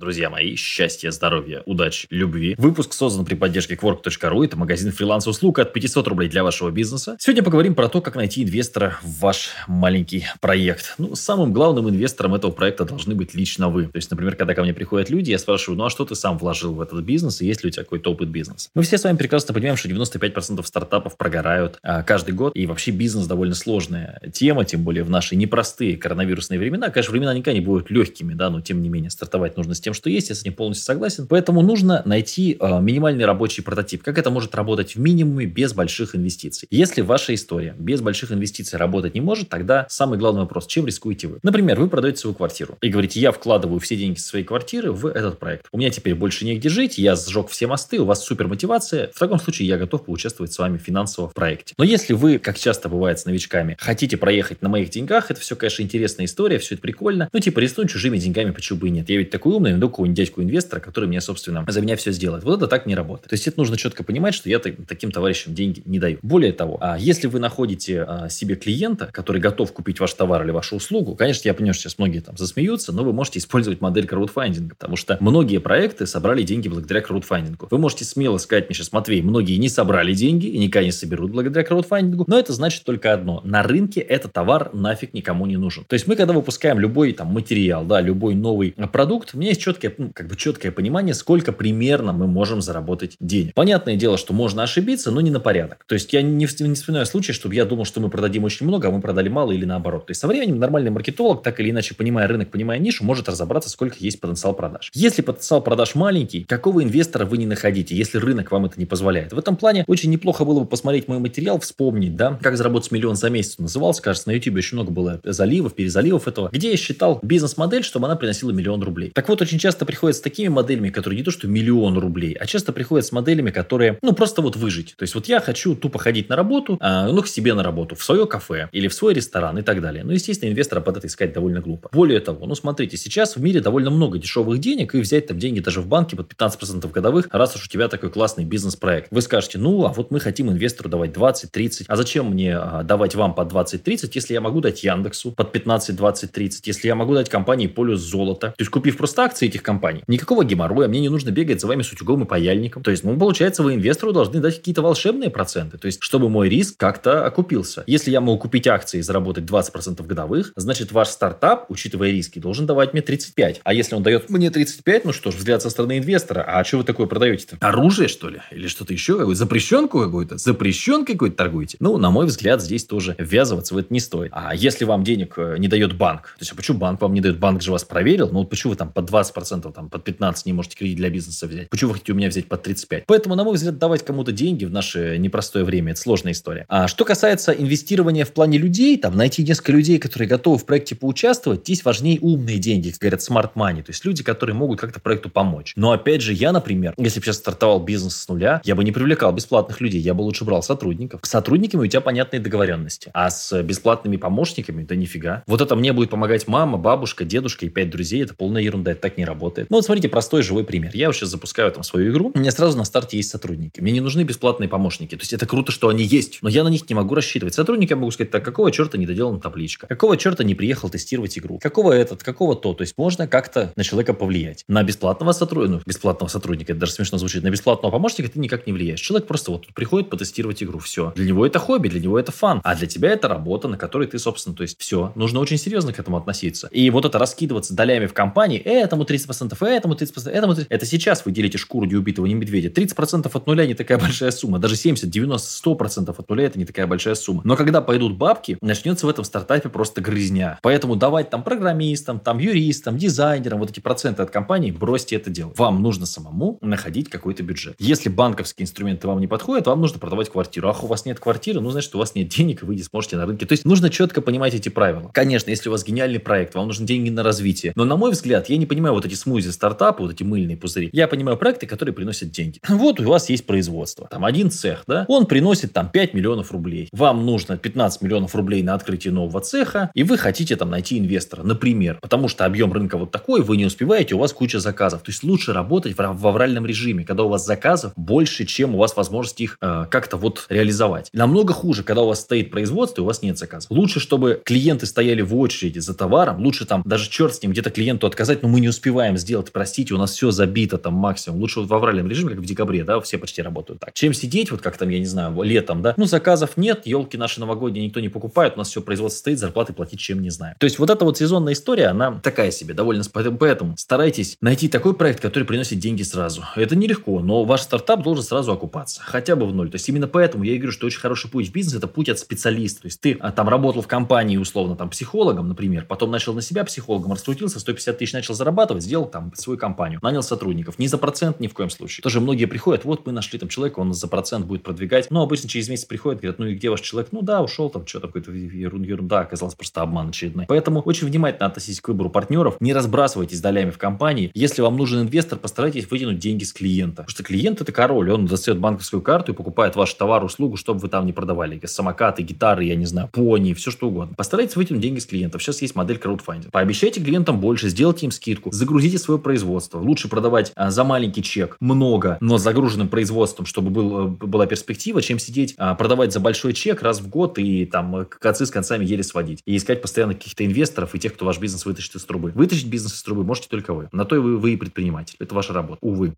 друзья мои, счастья, здоровья, удачи, любви. Выпуск создан при поддержке Quark.ru. Это магазин фриланс-услуг от 500 рублей для вашего бизнеса. Сегодня поговорим про то, как найти инвестора в ваш маленький проект. Ну, самым главным инвестором этого проекта должны быть лично вы. То есть, например, когда ко мне приходят люди, я спрашиваю, ну а что ты сам вложил в этот бизнес, и есть ли у тебя какой-то опыт бизнеса? Мы все с вами прекрасно понимаем, что 95% стартапов прогорают а, каждый год, и вообще бизнес довольно сложная тема, тем более в наши непростые коронавирусные времена. Конечно, времена никогда не будут легкими, да, но тем не менее стартовать нужно с тем, что есть, я с этим полностью согласен. Поэтому нужно найти э, минимальный рабочий прототип. Как это может работать в минимуме без больших инвестиций? Если ваша история без больших инвестиций работать не может, тогда самый главный вопрос, чем рискуете вы? Например, вы продаете свою квартиру и говорите, я вкладываю все деньги своей квартиры в этот проект. У меня теперь больше негде жить, я сжег все мосты, у вас супер мотивация. В таком случае я готов поучаствовать с вами финансово в проекте. Но если вы, как часто бывает с новичками, хотите проехать на моих деньгах, это все, конечно, интересная история, все это прикольно. Ну, типа, рискнуть чужими деньгами, почему бы и нет? Я ведь такой умный, найду какого-нибудь дядьку-инвестора, который мне, собственно, за меня все сделает. Вот это так не работает. То есть это нужно четко понимать, что я таким товарищам деньги не даю. Более того, а если вы находите а, себе клиента, который готов купить ваш товар или вашу услугу, конечно, я понимаю, что сейчас многие там засмеются, но вы можете использовать модель краудфандинга, потому что многие проекты собрали деньги благодаря краудфандингу. Вы можете смело сказать мне сейчас, Матвей, многие не собрали деньги и никогда не соберут благодаря краудфандингу, но это значит только одно. На рынке этот товар нафиг никому не нужен. То есть мы, когда выпускаем любой там материал, да, любой новый продукт, у меня есть четкое, ну, как бы четкое понимание, сколько примерно мы можем заработать денег. Понятное дело, что можно ошибиться, но не на порядок. То есть я не, не вспоминаю случай, чтобы я думал, что мы продадим очень много, а мы продали мало или наоборот. То есть со временем нормальный маркетолог, так или иначе, понимая рынок, понимая нишу, может разобраться, сколько есть потенциал продаж. Если потенциал продаж маленький, какого инвестора вы не находите, если рынок вам это не позволяет? В этом плане очень неплохо было бы посмотреть мой материал, вспомнить, да, как заработать миллион за месяц назывался, кажется, на YouTube очень много было заливов, перезаливов этого, где я считал бизнес-модель, чтобы она приносила миллион рублей. Так вот, очень часто приходят с такими моделями, которые не то что миллион рублей, а часто приходят с моделями, которые, ну, просто вот выжить. То есть вот я хочу тупо ходить на работу, а, ну, к себе на работу, в свое кафе или в свой ресторан и так далее. Ну, естественно, инвестора под это искать довольно глупо. Более того, ну, смотрите, сейчас в мире довольно много дешевых денег, и взять там деньги даже в банке под 15% годовых, раз уж у тебя такой классный бизнес-проект. Вы скажете, ну, а вот мы хотим инвестору давать 20, 30, а зачем мне а, давать вам под 20, 30, если я могу дать Яндексу под 15, 20, 30, если я могу дать компании полюс золота, то есть купив просто акции этих компаний, никакого геморроя, мне не нужно бегать за вами с утюгом и паяльником. То есть, ну, получается, вы инвестору должны дать какие-то волшебные проценты, то есть, чтобы мой риск как-то окупился. Если я могу купить акции и заработать 20% годовых, значит, ваш стартап, учитывая риски, должен давать мне 35. А если он дает мне 35, ну что ж, взгляд со стороны инвестора, а что вы такое продаете-то? Оружие, что ли? Или что-то еще? Какую запрещенку какую-то? Запрещенкой какой-то торгуете? Ну, на мой взгляд, здесь тоже ввязываться в это не стоит. А если вам денег э, не дает банк, то есть, а почему банк вам не дает? Банк же вас проверил, ну, вот почему вы там под 20%, там, под 15% не можете кредит для бизнеса взять? Почему вы хотите у меня взять под 35%? Поэтому, на мой взгляд, давать кому-то деньги в наше непростое время – это сложная история. А что касается инвестирования в плане людей, там, найти несколько людей, которые готовы в проекте поучаствовать, здесь важнее умные деньги, как говорят, smart money, то есть люди, которые могут как-то проекту помочь. Но, опять же, я, например, если бы сейчас стартовал бизнес с нуля, я бы не привлекал бесплатных людей, я бы лучше брал сотрудников. С сотрудниками у тебя понятные договоренности, а с бесплатными помощниками, да нифига. Вот это мне будет помогать мама, бабушка, дедушка и пять друзей, это полная ерунда, это так не работает. Ну вот смотрите, простой живой пример. Я сейчас запускаю там свою игру, у меня сразу на старте есть сотрудники. Мне не нужны бесплатные помощники. То есть это круто, что они есть, но я на них не могу рассчитывать. Сотрудники я могу сказать, так, какого черта не доделана табличка? Какого черта не приехал тестировать игру? Какого этот, какого то? То есть можно как-то на человека повлиять. На бесплатного сотрудника, ну, бесплатного сотрудника, это даже смешно звучит, на бесплатного помощника ты никак не влияешь. Человек просто вот приходит потестировать игру, все. Для него это хобби, для него это фан, а для тебя это работа, на которой ты, собственно, то есть все. Нужно очень серьезно к этому относиться. И вот это раскидываться долями в компании, этому 30%, этому 30%, этому 30%, это сейчас вы делите шкуру неубитого не медведя. 30% от нуля не такая большая сумма. Даже 70, 90, 100% от нуля это не такая большая сумма. Но когда пойдут бабки, начнется в этом стартапе просто грызня. Поэтому давать там программистам, там юристам, дизайнерам вот эти проценты от компании, бросьте это дело. Вам нужно самому находить какой-то бюджет. Если банковские инструменты вам не подходят, вам нужно продавать квартиру. Ах, у вас нет квартиры, ну, значит, у вас нет денег, и вы не сможете на рынке. То есть нужно четко понимать эти правила. Конечно, если у вас гениальный проект, вам нужны деньги на развитие. Но, на мой взгляд, я не понимаю вот эти смузи стартапы, вот эти мыльные пузыри. Я понимаю проекты, которые приносят деньги. Вот у вас есть производство. Там один цех, да? Он приносит там 5 миллионов рублей. Вам нужно 15 миллионов рублей на открытие нового цеха, и вы хотите там найти инвестора, например. Потому что объем рынка вот такой, вы не успеваете, у вас куча заказов. То есть лучше работать в, в авральном режиме, когда у вас заказов больше, чем у вас возможность их э, как-то вот реализовать. Намного хуже, когда у вас стоит производство и у вас нет заказов. Лучше, чтобы клиенты стояли в очереди за товаром, лучше там даже черт с ним где-то клиенту отказать, но мы не успеваем успеваем сделать, простите, у нас все забито там максимум. Лучше вот в авральном режиме, как в декабре, да, все почти работают так. Чем сидеть, вот как там, я не знаю, летом, да, ну, заказов нет, елки наши новогодние никто не покупает, у нас все производство стоит, зарплаты платить чем не знаю. То есть вот эта вот сезонная история, она такая себе, довольно поэтому старайтесь найти такой проект, который приносит деньги сразу. Это нелегко, но ваш стартап должен сразу окупаться, хотя бы в ноль. То есть именно поэтому я и говорю, что очень хороший путь в бизнес – это путь от специалиста. То есть ты а, там работал в компании, условно, там психологом, например, потом начал на себя психологом, раскрутился, 150 тысяч начал зарабатывать, сделал там свою компанию, нанял сотрудников. Не за процент ни в коем случае. Тоже многие приходят, вот мы нашли там человека, он за процент будет продвигать. Но обычно через месяц приходят, говорят, ну и где ваш человек? Ну да, ушел там, что-то какой-то ерунда, оказалось просто обман очередной. Поэтому очень внимательно относитесь к выбору партнеров, не разбрасывайтесь долями в компании. Если вам нужен инвестор, постарайтесь вытянуть деньги с клиента. Потому что клиент это король, он достает банковскую карту и покупает ваш товар, услугу, чтобы вы там не продавали. Самокаты, гитары, я не знаю, пони, все что угодно. Постарайтесь вытянуть деньги с клиентов. Сейчас есть модель краудфандинга. Пообещайте клиентам больше, сделайте им скидку, свое производство. Лучше продавать а, за маленький чек много, но с загруженным производством, чтобы был, э, была перспектива, чем сидеть, а, продавать за большой чек раз в год и там концы с концами еле сводить. И искать постоянно каких-то инвесторов и тех, кто ваш бизнес вытащит из трубы. Вытащить бизнес из трубы можете только вы. На то и вы, вы и предприниматель. Это ваша работа. Увы.